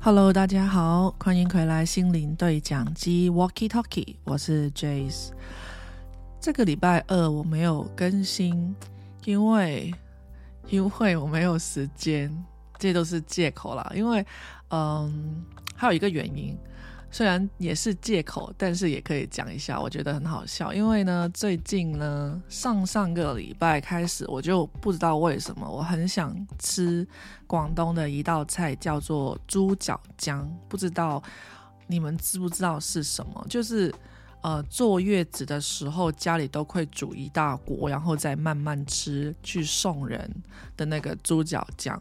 Hello，大家好，欢迎回来心灵对讲机 Walkie Talkie，我是 Jace。这个礼拜二我没有更新，因为因为我没有时间，这都是借口啦。因为嗯，还有一个原因。虽然也是借口，但是也可以讲一下，我觉得很好笑。因为呢，最近呢，上上个礼拜开始，我就不知道为什么，我很想吃广东的一道菜，叫做猪脚姜。不知道你们知不知道是什么？就是呃，坐月子的时候，家里都会煮一大锅，然后再慢慢吃，去送人的那个猪脚姜，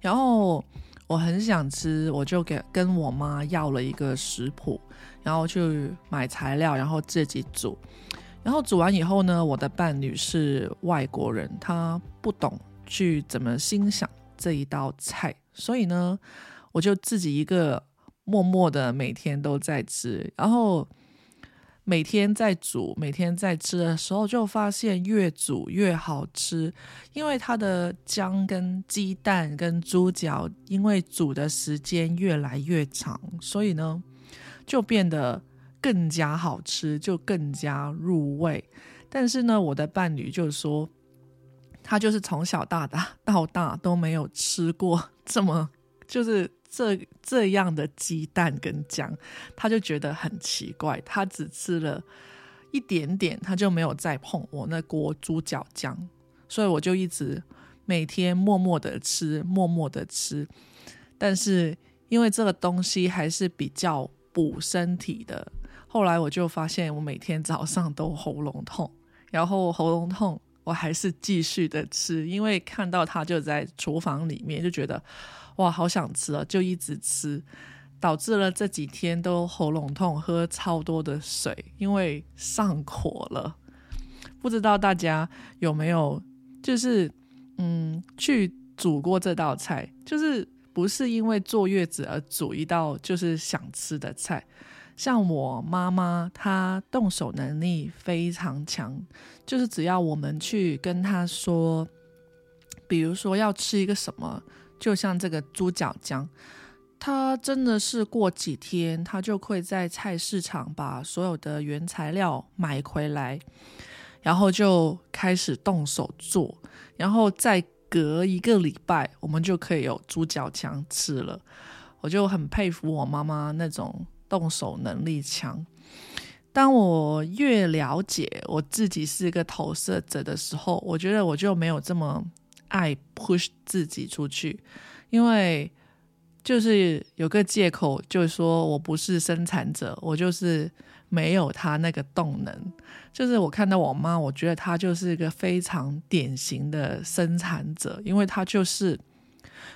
然后。我很想吃，我就给跟我妈要了一个食谱，然后去买材料，然后自己煮。然后煮完以后呢，我的伴侣是外国人，他不懂去怎么欣赏这一道菜，所以呢，我就自己一个默默的每天都在吃，然后。每天在煮，每天在吃的时候，就发现越煮越好吃，因为它的姜跟鸡蛋跟猪脚，因为煮的时间越来越长，所以呢，就变得更加好吃，就更加入味。但是呢，我的伴侣就说，他就是从小到大到大都没有吃过这么就是。这这样的鸡蛋跟姜，他就觉得很奇怪。他只吃了一点点，他就没有再碰我那锅猪脚姜。所以我就一直每天默默的吃，默默的吃。但是因为这个东西还是比较补身体的，后来我就发现我每天早上都喉咙痛，然后喉咙痛我还是继续的吃，因为看到他就在厨房里面，就觉得。哇，好想吃啊！就一直吃，导致了这几天都喉咙痛，喝超多的水，因为上火了。不知道大家有没有，就是嗯，去煮过这道菜？就是不是因为坐月子而煮一道就是想吃的菜？像我妈妈，她动手能力非常强，就是只要我们去跟她说，比如说要吃一个什么。就像这个猪脚姜，她真的是过几天，她就会在菜市场把所有的原材料买回来，然后就开始动手做，然后再隔一个礼拜，我们就可以有猪脚姜吃了。我就很佩服我妈妈那种动手能力强。当我越了解我自己是一个投射者的时候，我觉得我就没有这么。爱 push 自己出去，因为就是有个借口，就是说我不是生产者，我就是没有他那个动能。就是我看到我妈，我觉得她就是一个非常典型的生产者，因为她就是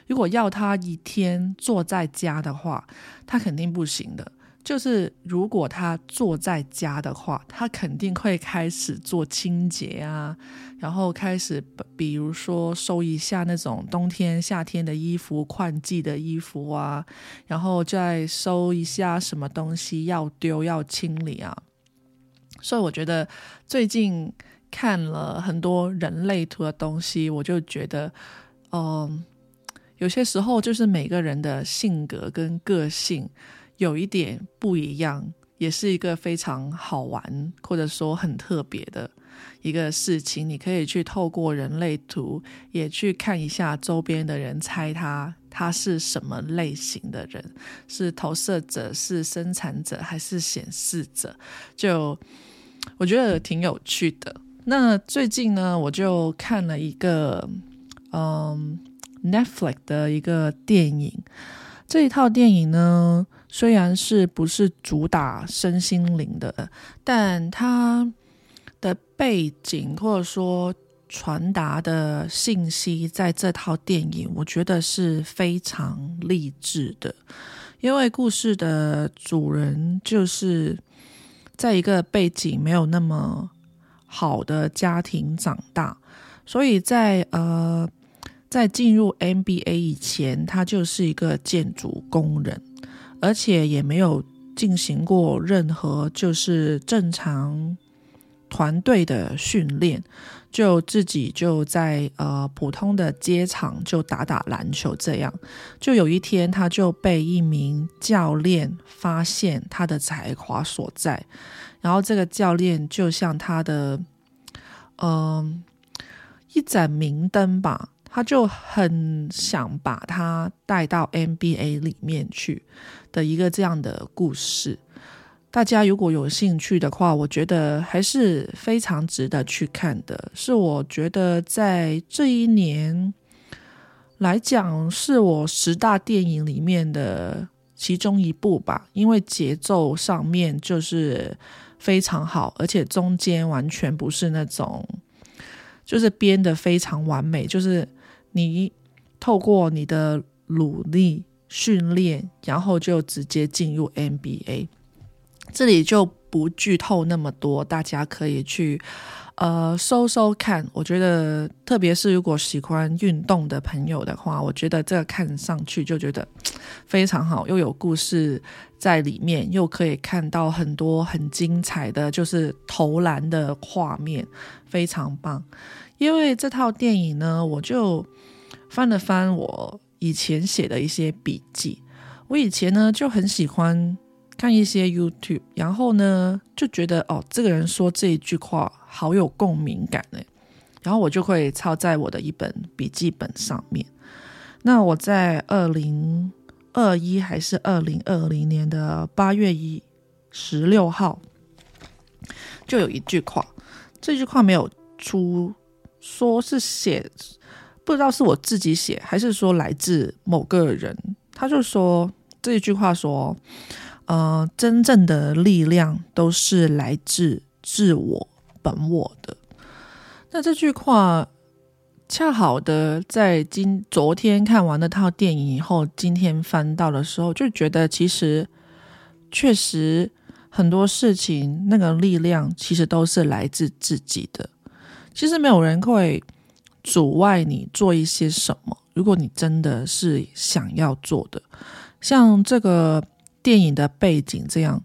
如果要她一天坐在家的话，她肯定不行的。就是如果他坐在家的话，他肯定会开始做清洁啊，然后开始比如说收一下那种冬天、夏天的衣服、换季的衣服啊，然后再收一下什么东西要丢要清理啊。所以我觉得最近看了很多人类图的东西，我就觉得，嗯，有些时候就是每个人的性格跟个性。有一点不一样，也是一个非常好玩或者说很特别的一个事情。你可以去透过人类图，也去看一下周边的人，猜他他是什么类型的人，是投射者，是生产者，还是显示者？就我觉得挺有趣的。那最近呢，我就看了一个嗯 Netflix 的一个电影，这一套电影呢。虽然是不是主打身心灵的，但它的背景或者说传达的信息，在这套电影，我觉得是非常励志的。因为故事的主人就是在一个背景没有那么好的家庭长大，所以在呃在进入 MBA 以前，他就是一个建筑工人。而且也没有进行过任何就是正常团队的训练，就自己就在呃普通的街场就打打篮球，这样就有一天他就被一名教练发现他的才华所在，然后这个教练就像他的嗯一盏明灯吧。他就很想把他带到 NBA 里面去的一个这样的故事。大家如果有兴趣的话，我觉得还是非常值得去看的。是我觉得在这一年来讲，是我十大电影里面的其中一部吧。因为节奏上面就是非常好，而且中间完全不是那种就是编的非常完美，就是。你透过你的努力训练，然后就直接进入 NBA。这里就不剧透那么多，大家可以去呃搜搜看。我觉得，特别是如果喜欢运动的朋友的话，我觉得这个看上去就觉得非常好，又有故事在里面，又可以看到很多很精彩的就是投篮的画面，非常棒。因为这套电影呢，我就。翻了翻我以前写的一些笔记，我以前呢就很喜欢看一些 YouTube，然后呢就觉得哦，这个人说这一句话好有共鸣感诶，然后我就会抄在我的一本笔记本上面。那我在二零二一还是二零二零年的八月一十六号，就有一句话，这句话没有出，说是写。不知道是我自己写，还是说来自某个人，他就说这一句话说：“呃，真正的力量都是来自自我本我的。”那这句话恰好的在今昨天看完那套电影以后，今天翻到的时候，就觉得其实确实很多事情那个力量其实都是来自自己的。其实没有人会。阻碍你做一些什么？如果你真的是想要做的，像这个电影的背景这样，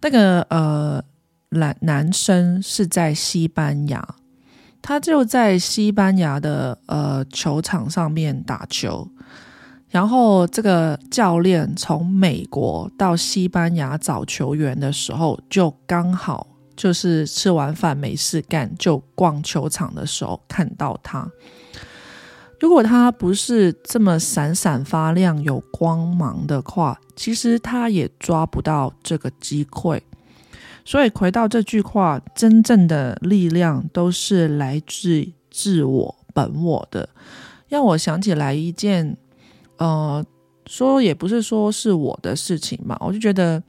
那个呃男男生是在西班牙，他就在西班牙的呃球场上面打球，然后这个教练从美国到西班牙找球员的时候，就刚好。就是吃完饭没事干，就逛球场的时候看到他。如果他不是这么闪闪发亮、有光芒的话，其实他也抓不到这个机会。所以回到这句话，真正的力量都是来自自我本我的，让我想起来一件，呃，说也不是说是我的事情嘛，我就觉得。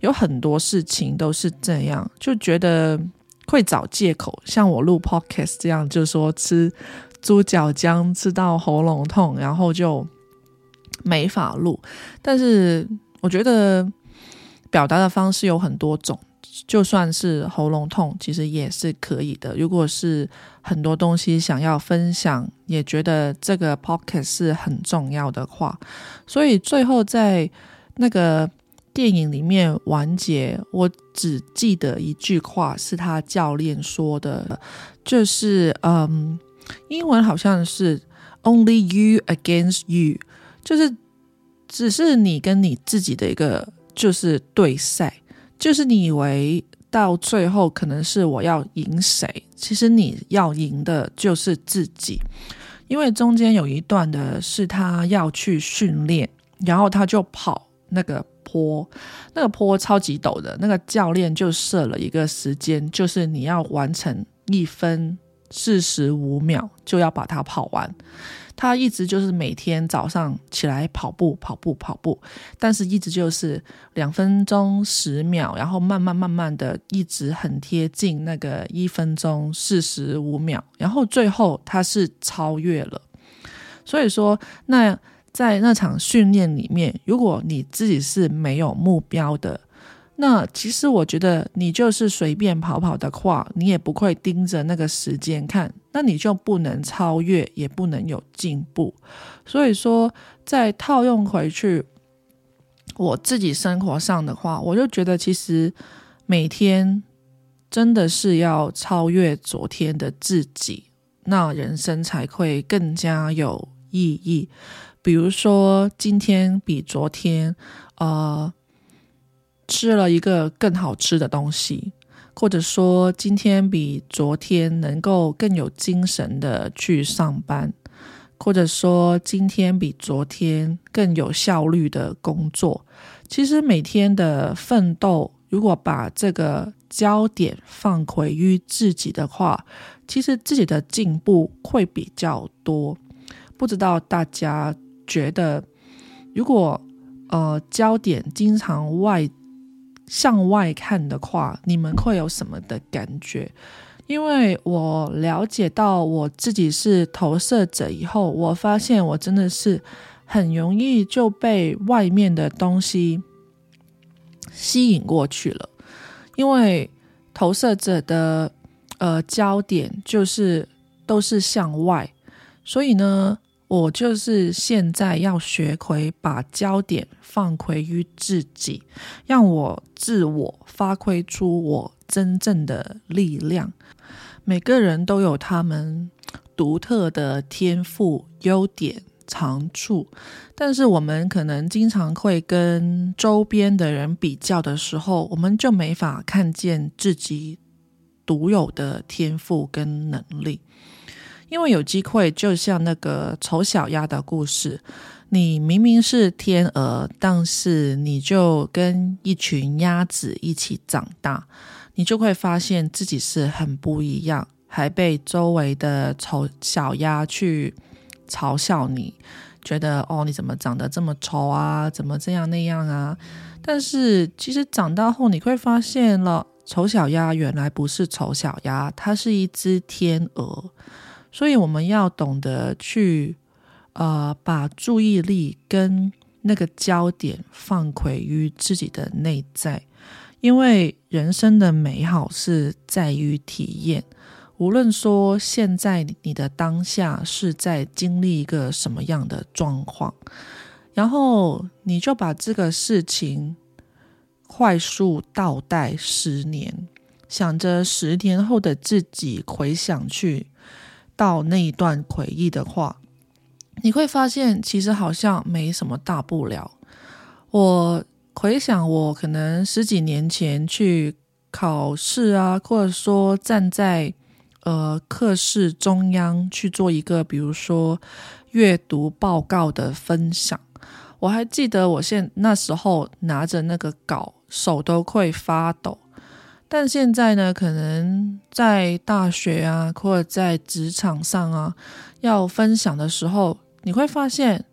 有很多事情都是这样，就觉得会找借口，像我录 podcast 这样，就是说吃猪脚姜吃到喉咙痛，然后就没法录。但是我觉得表达的方式有很多种，就算是喉咙痛，其实也是可以的。如果是很多东西想要分享，也觉得这个 podcast 是很重要的话，所以最后在那个。电影里面完结，我只记得一句话是他教练说的，就是嗯，英文好像是 “only you against you”，就是只是你跟你自己的一个就是对赛，就是你以为到最后可能是我要赢谁，其实你要赢的就是自己，因为中间有一段的是他要去训练，然后他就跑那个。坡，那个坡超级陡的，那个教练就设了一个时间，就是你要完成一分四十五秒就要把它跑完。他一直就是每天早上起来跑步，跑步，跑步，但是一直就是两分钟十秒，然后慢慢慢慢的一直很贴近那个一分钟四十五秒，然后最后他是超越了。所以说那。在那场训练里面，如果你自己是没有目标的，那其实我觉得你就是随便跑跑的话，你也不会盯着那个时间看，那你就不能超越，也不能有进步。所以说，在套用回去我自己生活上的话，我就觉得其实每天真的是要超越昨天的自己，那人生才会更加有意义。比如说，今天比昨天，呃，吃了一个更好吃的东西，或者说今天比昨天能够更有精神的去上班，或者说今天比昨天更有效率的工作。其实每天的奋斗，如果把这个焦点放回于自己的话，其实自己的进步会比较多。不知道大家觉得，如果呃焦点经常外向外看的话，你们会有什么的感觉？因为我了解到我自己是投射者以后，我发现我真的是。很容易就被外面的东西吸引过去了，因为投射者的呃焦点就是都是向外，所以呢，我就是现在要学会把焦点放回于自己，让我自我发挥出我真正的力量。每个人都有他们独特的天赋优点。长处，但是我们可能经常会跟周边的人比较的时候，我们就没法看见自己独有的天赋跟能力。因为有机会，就像那个丑小鸭的故事，你明明是天鹅，但是你就跟一群鸭子一起长大，你就会发现自己是很不一样，还被周围的丑小鸭去。嘲笑你，觉得哦，你怎么长得这么丑啊？怎么这样那样啊？但是其实长大后你会发现了，丑小鸭原来不是丑小鸭，它是一只天鹅。所以我们要懂得去呃，把注意力跟那个焦点放回于自己的内在，因为人生的美好是在于体验。无论说现在你的当下是在经历一个什么样的状况，然后你就把这个事情快速倒带十年，想着十年后的自己回想去到那一段回忆的话，你会发现其实好像没什么大不了。我回想我可能十几年前去考试啊，或者说站在。呃，课室中央去做一个，比如说阅读报告的分享。我还记得，我现那时候拿着那个稿，手都会发抖。但现在呢，可能在大学啊，或者在职场上啊，要分享的时候，你会发现，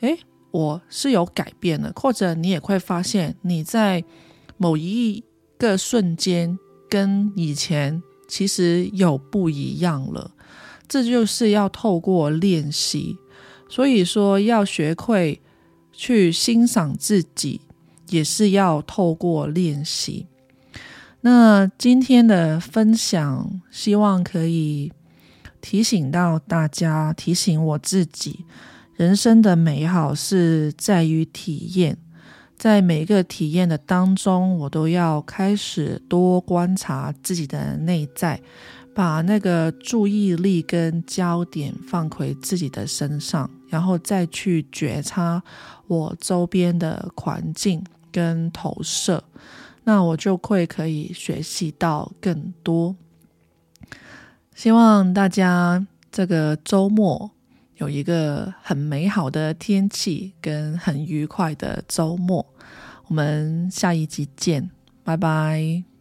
诶，我是有改变的，或者你也会发现，你在某一个瞬间跟以前。其实有不一样了，这就是要透过练习。所以说，要学会去欣赏自己，也是要透过练习。那今天的分享，希望可以提醒到大家，提醒我自己，人生的美好是在于体验。在每个体验的当中，我都要开始多观察自己的内在，把那个注意力跟焦点放回自己的身上，然后再去觉察我周边的环境跟投射，那我就会可以学习到更多。希望大家这个周末。有一个很美好的天气，跟很愉快的周末。我们下一集见，拜拜。